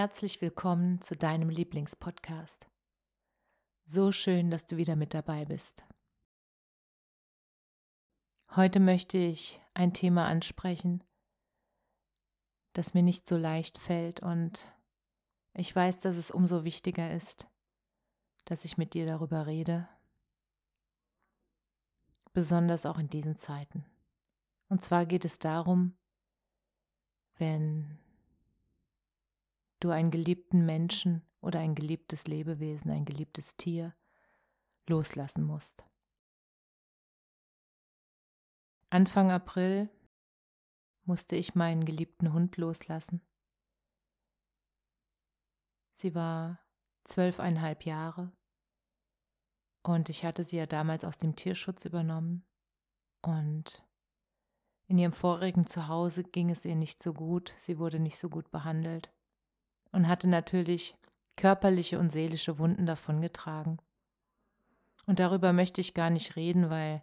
Herzlich willkommen zu deinem Lieblingspodcast. So schön, dass du wieder mit dabei bist. Heute möchte ich ein Thema ansprechen, das mir nicht so leicht fällt und ich weiß, dass es umso wichtiger ist, dass ich mit dir darüber rede, besonders auch in diesen Zeiten. Und zwar geht es darum, wenn du einen geliebten Menschen oder ein geliebtes Lebewesen, ein geliebtes Tier loslassen musst. Anfang April musste ich meinen geliebten Hund loslassen. Sie war zwölfeinhalb Jahre und ich hatte sie ja damals aus dem Tierschutz übernommen und in ihrem vorigen Zuhause ging es ihr nicht so gut, sie wurde nicht so gut behandelt und hatte natürlich körperliche und seelische Wunden davongetragen. Und darüber möchte ich gar nicht reden, weil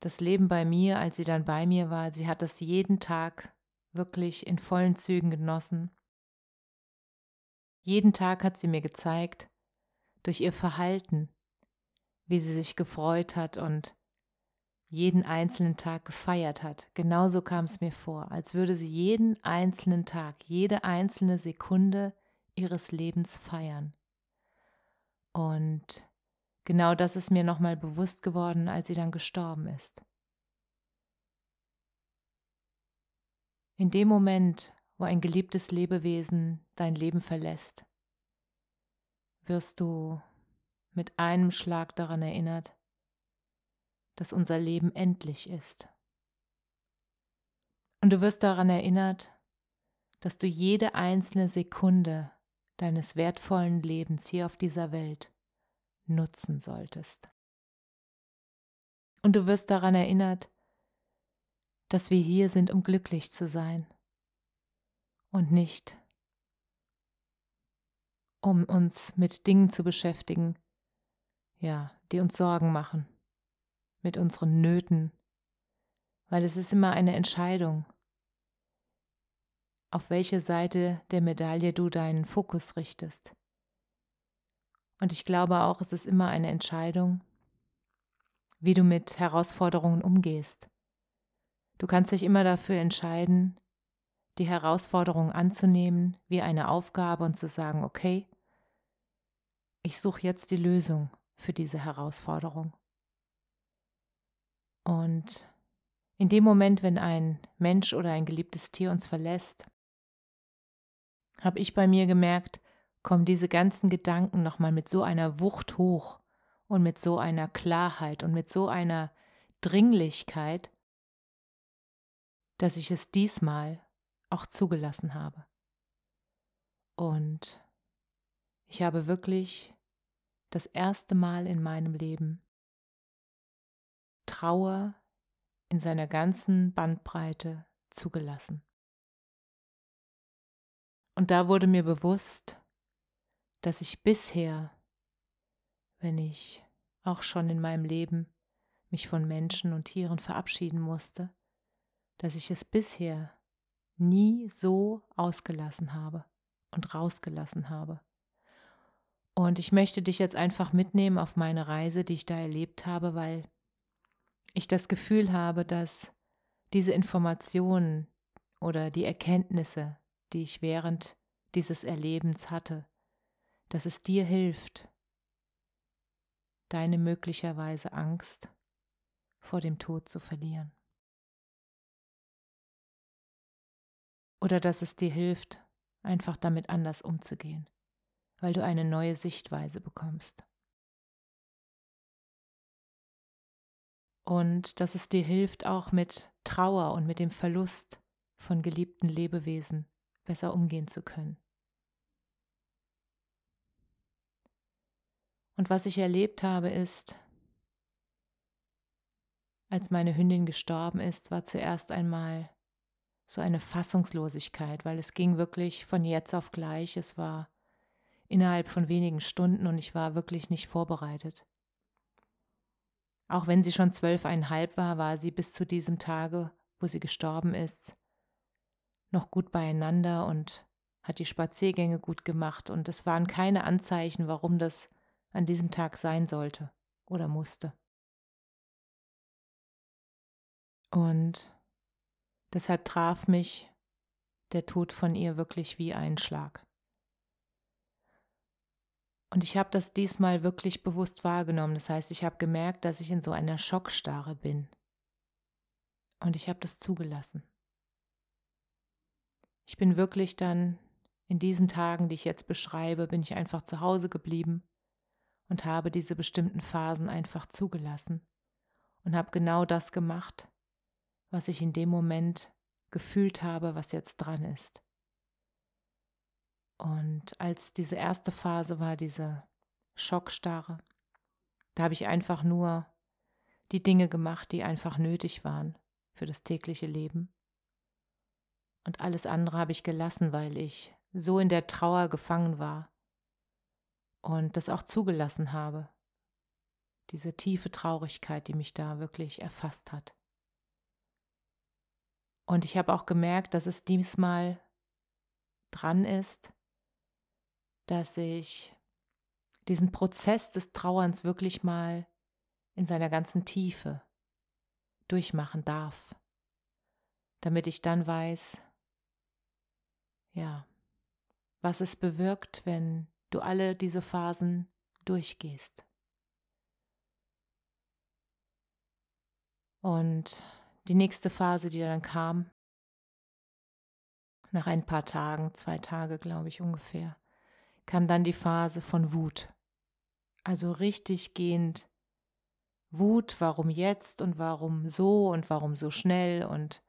das Leben bei mir, als sie dann bei mir war, sie hat das jeden Tag wirklich in vollen Zügen genossen. Jeden Tag hat sie mir gezeigt, durch ihr Verhalten, wie sie sich gefreut hat und jeden einzelnen Tag gefeiert hat. Genauso kam es mir vor, als würde sie jeden einzelnen Tag, jede einzelne Sekunde ihres Lebens feiern. Und genau das ist mir nochmal bewusst geworden, als sie dann gestorben ist. In dem Moment, wo ein geliebtes Lebewesen dein Leben verlässt, wirst du mit einem Schlag daran erinnert, dass unser Leben endlich ist. Und du wirst daran erinnert, dass du jede einzelne Sekunde deines wertvollen Lebens hier auf dieser Welt nutzen solltest. Und du wirst daran erinnert, dass wir hier sind, um glücklich zu sein und nicht um uns mit Dingen zu beschäftigen, ja, die uns Sorgen machen mit unseren Nöten, weil es ist immer eine Entscheidung, auf welche Seite der Medaille du deinen Fokus richtest. Und ich glaube auch, es ist immer eine Entscheidung, wie du mit Herausforderungen umgehst. Du kannst dich immer dafür entscheiden, die Herausforderung anzunehmen wie eine Aufgabe und zu sagen, okay, ich suche jetzt die Lösung für diese Herausforderung. Und in dem Moment, wenn ein Mensch oder ein geliebtes Tier uns verlässt, habe ich bei mir gemerkt, kommen diese ganzen Gedanken nochmal mit so einer Wucht hoch und mit so einer Klarheit und mit so einer Dringlichkeit, dass ich es diesmal auch zugelassen habe. Und ich habe wirklich das erste Mal in meinem Leben Trauer in seiner ganzen Bandbreite zugelassen. Und da wurde mir bewusst, dass ich bisher, wenn ich auch schon in meinem Leben mich von Menschen und Tieren verabschieden musste, dass ich es bisher nie so ausgelassen habe und rausgelassen habe. Und ich möchte dich jetzt einfach mitnehmen auf meine Reise, die ich da erlebt habe, weil ich das Gefühl habe, dass diese Informationen oder die Erkenntnisse, die ich während dieses Erlebens hatte, dass es dir hilft, deine möglicherweise Angst vor dem Tod zu verlieren. Oder dass es dir hilft, einfach damit anders umzugehen. weil du eine neue Sichtweise bekommst. Und dass es dir hilft, auch mit Trauer und mit dem Verlust von geliebten Lebewesen besser umgehen zu können. Und was ich erlebt habe, ist, als meine Hündin gestorben ist, war zuerst einmal so eine Fassungslosigkeit, weil es ging wirklich von jetzt auf gleich. Es war innerhalb von wenigen Stunden und ich war wirklich nicht vorbereitet. Auch wenn sie schon zwölfeinhalb war, war sie bis zu diesem Tage, wo sie gestorben ist, noch gut beieinander und hat die Spaziergänge gut gemacht und es waren keine Anzeichen, warum das an diesem Tag sein sollte oder musste. Und deshalb traf mich der Tod von ihr wirklich wie ein Schlag. Und ich habe das diesmal wirklich bewusst wahrgenommen. Das heißt, ich habe gemerkt, dass ich in so einer Schockstarre bin. Und ich habe das zugelassen. Ich bin wirklich dann in diesen Tagen, die ich jetzt beschreibe, bin ich einfach zu Hause geblieben und habe diese bestimmten Phasen einfach zugelassen und habe genau das gemacht, was ich in dem Moment gefühlt habe, was jetzt dran ist. Und als diese erste Phase war, diese Schockstarre, da habe ich einfach nur die Dinge gemacht, die einfach nötig waren für das tägliche Leben. Und alles andere habe ich gelassen, weil ich so in der Trauer gefangen war und das auch zugelassen habe. Diese tiefe Traurigkeit, die mich da wirklich erfasst hat. Und ich habe auch gemerkt, dass es diesmal dran ist, dass ich diesen Prozess des Trauerns wirklich mal in seiner ganzen Tiefe durchmachen darf, damit ich dann weiß, ja, was es bewirkt, wenn du alle diese Phasen durchgehst. Und die nächste Phase, die dann kam, nach ein paar Tagen, zwei Tage, glaube ich ungefähr, kam dann die Phase von Wut. Also richtig gehend Wut, warum jetzt und warum so und warum so schnell und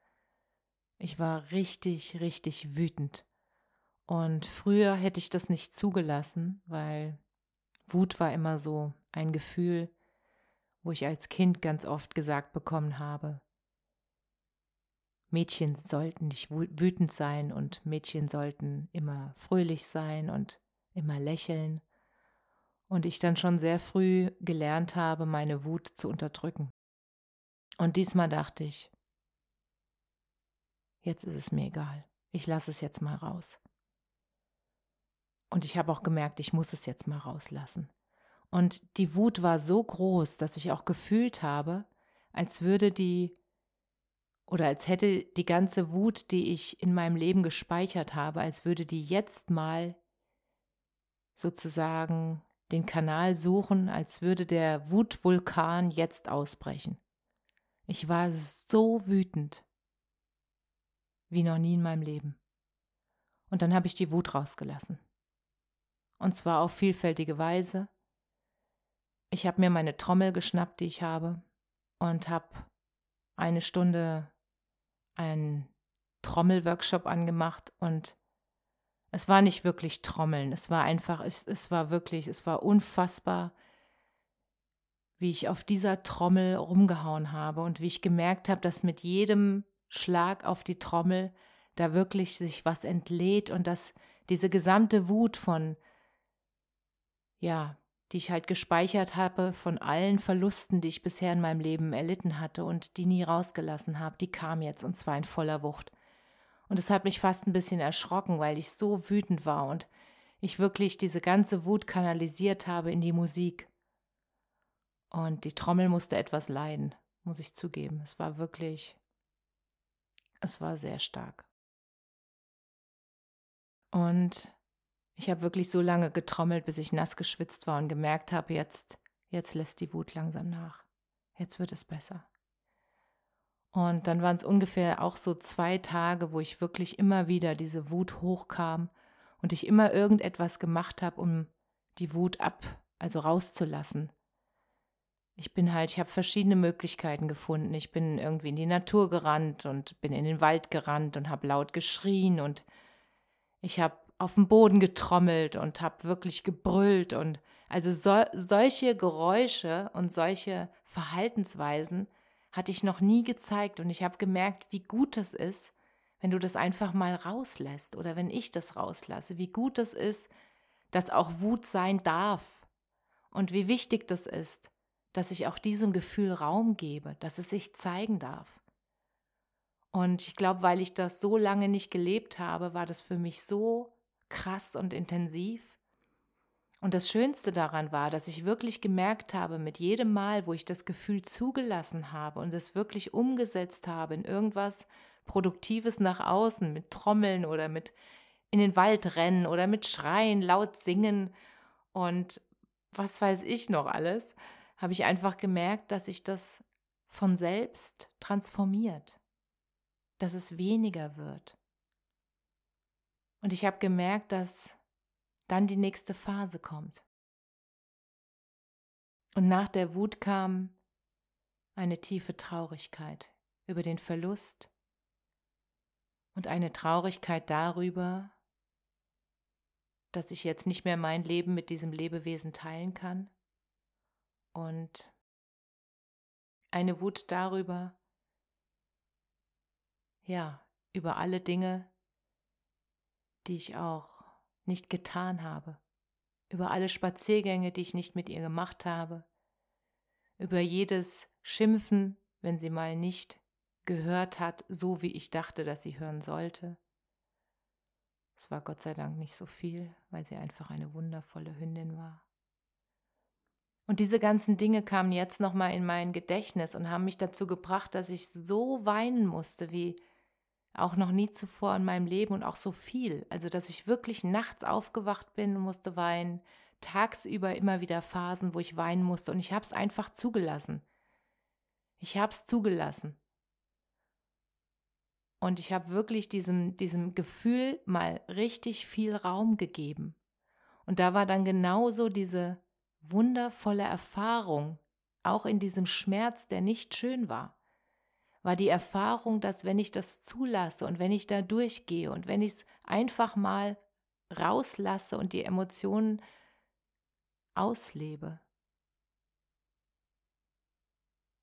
ich war richtig, richtig wütend. Und früher hätte ich das nicht zugelassen, weil Wut war immer so ein Gefühl, wo ich als Kind ganz oft gesagt bekommen habe, Mädchen sollten nicht wütend sein und Mädchen sollten immer fröhlich sein und immer lächeln und ich dann schon sehr früh gelernt habe, meine Wut zu unterdrücken. Und diesmal dachte ich, jetzt ist es mir egal, ich lasse es jetzt mal raus. Und ich habe auch gemerkt, ich muss es jetzt mal rauslassen. Und die Wut war so groß, dass ich auch gefühlt habe, als würde die oder als hätte die ganze Wut, die ich in meinem Leben gespeichert habe, als würde die jetzt mal sozusagen den Kanal suchen, als würde der Wutvulkan jetzt ausbrechen. Ich war so wütend wie noch nie in meinem Leben. Und dann habe ich die Wut rausgelassen. Und zwar auf vielfältige Weise. Ich habe mir meine Trommel geschnappt, die ich habe, und habe eine Stunde einen Trommelworkshop angemacht und es war nicht wirklich Trommeln, es war einfach, es, es war wirklich, es war unfassbar, wie ich auf dieser Trommel rumgehauen habe und wie ich gemerkt habe, dass mit jedem Schlag auf die Trommel da wirklich sich was entlädt und dass diese gesamte Wut von, ja, die ich halt gespeichert habe von allen Verlusten, die ich bisher in meinem Leben erlitten hatte und die nie rausgelassen habe, die kam jetzt und zwar in voller Wucht. Und es hat mich fast ein bisschen erschrocken, weil ich so wütend war und ich wirklich diese ganze Wut kanalisiert habe in die Musik. Und die Trommel musste etwas leiden, muss ich zugeben. Es war wirklich, es war sehr stark. Und ich habe wirklich so lange getrommelt, bis ich nass geschwitzt war und gemerkt habe, jetzt, jetzt lässt die Wut langsam nach. Jetzt wird es besser. Und dann waren es ungefähr auch so zwei Tage, wo ich wirklich immer wieder diese Wut hochkam und ich immer irgendetwas gemacht habe, um die Wut ab, also rauszulassen. Ich bin halt, ich habe verschiedene Möglichkeiten gefunden. Ich bin irgendwie in die Natur gerannt und bin in den Wald gerannt und habe laut geschrien und ich habe auf dem Boden getrommelt und habe wirklich gebrüllt und also so, solche Geräusche und solche Verhaltensweisen hatte ich noch nie gezeigt und ich habe gemerkt, wie gut es ist, wenn du das einfach mal rauslässt oder wenn ich das rauslasse, wie gut es ist, dass auch Wut sein darf und wie wichtig das ist, dass ich auch diesem Gefühl Raum gebe, dass es sich zeigen darf. Und ich glaube, weil ich das so lange nicht gelebt habe, war das für mich so krass und intensiv. Und das Schönste daran war, dass ich wirklich gemerkt habe, mit jedem Mal, wo ich das Gefühl zugelassen habe und es wirklich umgesetzt habe in irgendwas Produktives nach außen, mit Trommeln oder mit in den Wald rennen oder mit Schreien, laut singen und was weiß ich noch alles, habe ich einfach gemerkt, dass sich das von selbst transformiert, dass es weniger wird. Und ich habe gemerkt, dass dann die nächste Phase kommt. Und nach der Wut kam eine tiefe Traurigkeit über den Verlust und eine Traurigkeit darüber, dass ich jetzt nicht mehr mein Leben mit diesem Lebewesen teilen kann und eine Wut darüber, ja, über alle Dinge, die ich auch nicht getan habe, über alle Spaziergänge, die ich nicht mit ihr gemacht habe, über jedes Schimpfen, wenn sie mal nicht gehört hat, so wie ich dachte, dass sie hören sollte. Es war Gott sei Dank nicht so viel, weil sie einfach eine wundervolle Hündin war. Und diese ganzen Dinge kamen jetzt nochmal in mein Gedächtnis und haben mich dazu gebracht, dass ich so weinen musste, wie auch noch nie zuvor in meinem Leben und auch so viel. Also, dass ich wirklich nachts aufgewacht bin und musste weinen, tagsüber immer wieder Phasen, wo ich weinen musste und ich habe es einfach zugelassen. Ich habe es zugelassen. Und ich habe wirklich diesem, diesem Gefühl mal richtig viel Raum gegeben. Und da war dann genauso diese wundervolle Erfahrung, auch in diesem Schmerz, der nicht schön war, war die Erfahrung, dass wenn ich das zulasse und wenn ich da durchgehe und wenn ich es einfach mal rauslasse und die Emotionen auslebe,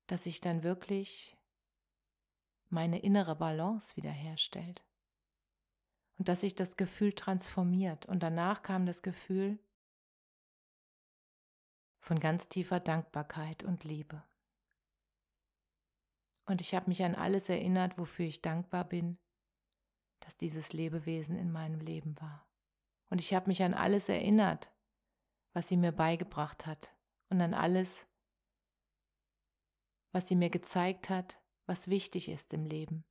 dass sich dann wirklich meine innere Balance wiederherstellt und dass sich das Gefühl transformiert. Und danach kam das Gefühl, von ganz tiefer Dankbarkeit und Liebe. Und ich habe mich an alles erinnert, wofür ich dankbar bin, dass dieses Lebewesen in meinem Leben war. Und ich habe mich an alles erinnert, was sie mir beigebracht hat und an alles, was sie mir gezeigt hat, was wichtig ist im Leben.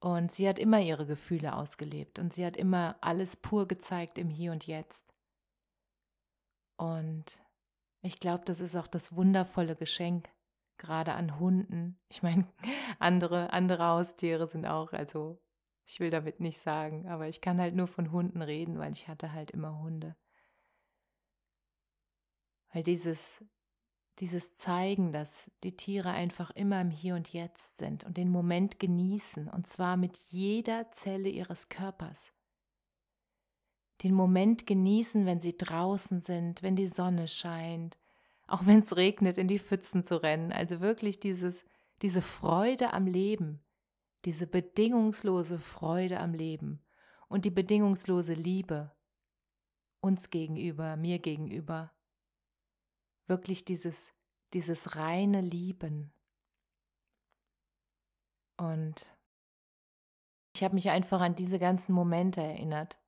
Und sie hat immer ihre Gefühle ausgelebt und sie hat immer alles pur gezeigt im Hier und Jetzt. Und ich glaube, das ist auch das wundervolle Geschenk, gerade an Hunden. Ich meine, andere, andere Haustiere sind auch, also ich will damit nicht sagen, aber ich kann halt nur von Hunden reden, weil ich hatte halt immer Hunde. Weil dieses, dieses Zeigen, dass die Tiere einfach immer im Hier und Jetzt sind und den Moment genießen, und zwar mit jeder Zelle ihres Körpers den Moment genießen, wenn sie draußen sind, wenn die Sonne scheint, auch wenn es regnet, in die Pfützen zu rennen. Also wirklich dieses, diese Freude am Leben, diese bedingungslose Freude am Leben und die bedingungslose Liebe uns gegenüber, mir gegenüber. Wirklich dieses, dieses reine Lieben. Und ich habe mich einfach an diese ganzen Momente erinnert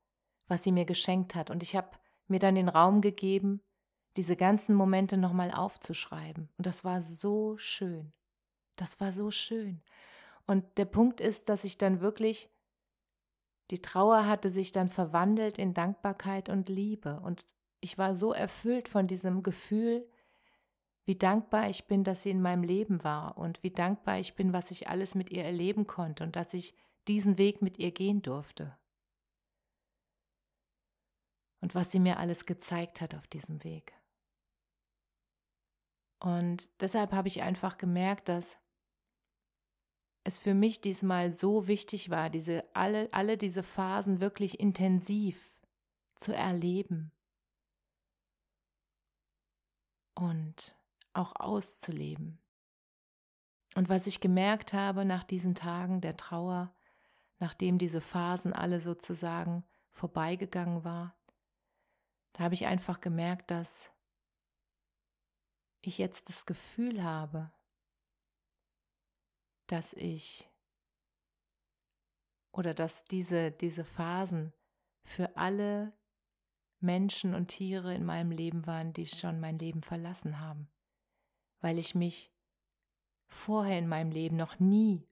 was sie mir geschenkt hat. Und ich habe mir dann den Raum gegeben, diese ganzen Momente nochmal aufzuschreiben. Und das war so schön. Das war so schön. Und der Punkt ist, dass ich dann wirklich, die Trauer hatte sich dann verwandelt in Dankbarkeit und Liebe. Und ich war so erfüllt von diesem Gefühl, wie dankbar ich bin, dass sie in meinem Leben war und wie dankbar ich bin, was ich alles mit ihr erleben konnte und dass ich diesen Weg mit ihr gehen durfte. und was sie mir alles gezeigt hat auf diesem Weg. Und deshalb habe ich einfach gemerkt, dass es für mich diesmal so wichtig war, diese alle, alle diese Phasen wirklich intensiv zu erleben und auch auszuleben. Und was ich gemerkt habe nach diesen Tagen der Trauer, nachdem diese Phasen alle sozusagen vorbeigegangen war, da habe ich einfach gemerkt, dass ich jetzt das Gefühl habe, dass ich oder dass diese, diese Phasen für alle Menschen und Tiere in meinem Leben waren, die schon mein Leben verlassen haben, weil ich mich vorher in meinem Leben noch nie,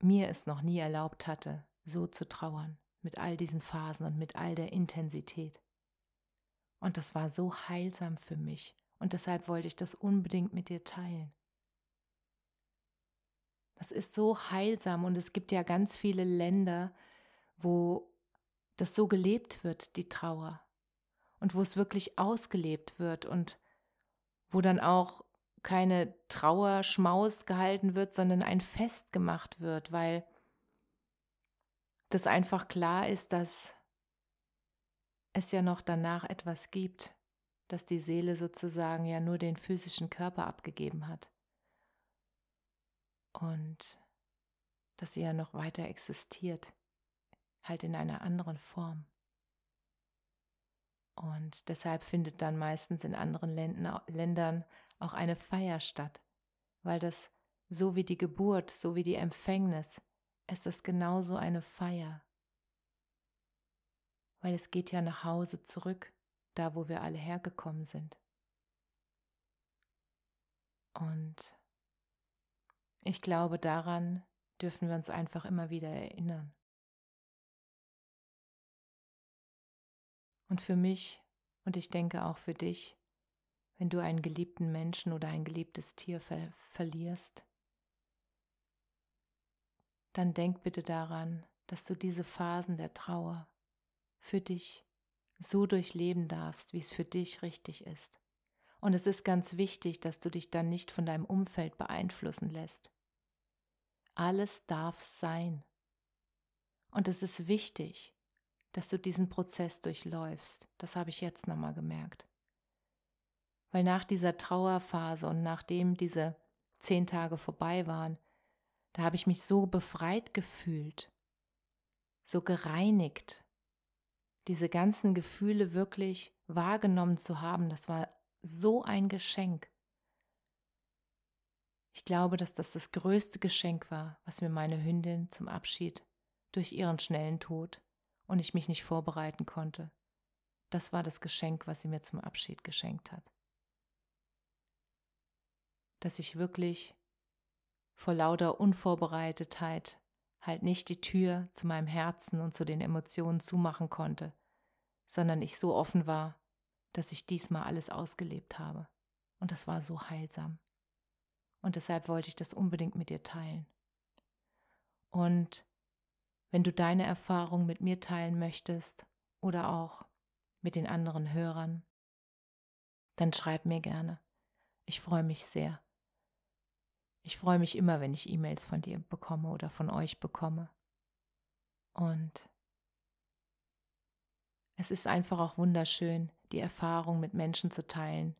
mir es noch nie erlaubt hatte, so zu trauern, mit all diesen Phasen und mit all der Intensität. Und das war so heilsam für mich und deshalb wollte ich das unbedingt mit dir teilen. Das ist so heilsam und es gibt ja ganz viele Länder, wo das so gelebt wird, die Trauer. Und wo es wirklich ausgelebt wird und wo dann auch keine Trauerschmaus gehalten wird, sondern ein Fest gemacht wird, weil das einfach klar ist, dass es ja noch danach etwas gibt, dass die Seele sozusagen ja nur den physischen Körper abgegeben hat und dass sie ja noch weiter existiert, halt in einer anderen Form. Und deshalb findet dann meistens in anderen Ländern auch eine Feier statt, weil das so wie die Geburt, so wie die Empfängnis, ist es genauso eine Feier. Weil es geht ja nach Hause zurück, da wo wir alle hergekommen sind. Und ich glaube, daran dürfen wir uns einfach immer wieder erinnern. Und für mich und ich denke auch für dich, wenn du einen geliebten Menschen oder ein geliebtes Tier ver verlierst, dann denk bitte daran, dass du diese Phasen der Trauer für dich so durchleben darfst, wie es für dich richtig ist. Und es ist ganz wichtig, dass du dich dann nicht von deinem Umfeld beeinflussen lässt. Alles darf sein. Und es ist wichtig, dass du diesen Prozess durchläufst. Das habe ich jetzt nochmal gemerkt. Weil nach dieser Trauerphase und nachdem diese zehn Tage vorbei waren, da habe ich mich so befreit gefühlt, so gereinigt, diese ganzen Gefühle wirklich wahrgenommen zu haben, das war so ein Geschenk. Ich glaube, dass das das größte Geschenk war, was mir meine Hündin zum Abschied durch ihren schnellen Tod und ich mich nicht vorbereiten konnte. Das war das Geschenk, was sie mir zum Abschied geschenkt hat. Dass ich wirklich vor lauter Unvorbereitetheit halt nicht die Tür zu meinem Herzen und zu den Emotionen zumachen konnte, sondern ich so offen war, dass ich diesmal alles ausgelebt habe. Und das war so heilsam. Und deshalb wollte ich das unbedingt mit dir teilen. Und wenn du deine Erfahrung mit mir teilen möchtest oder auch mit den anderen Hörern, dann schreib mir gerne. Ich freue mich sehr. Ich freue mich immer, wenn ich E-Mails von dir bekomme oder von euch bekomme. Und es ist einfach auch wunderschön, die Erfahrung mit Menschen zu teilen,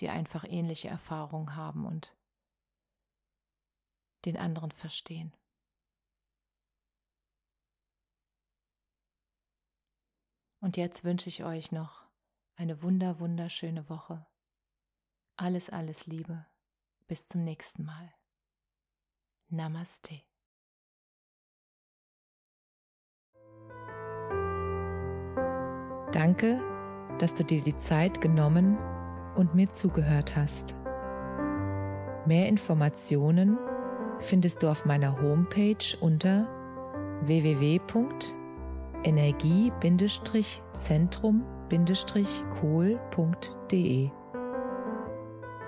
die einfach ähnliche Erfahrungen haben und den anderen verstehen. Und jetzt wünsche ich euch noch eine wunder, wunderschöne Woche. Alles, alles Liebe. Bis zum nächsten Mal. Namaste. Danke, dass du dir die Zeit genommen und mir zugehört hast. Mehr Informationen findest du auf meiner Homepage unter www.energie-zentrum-kohl.de.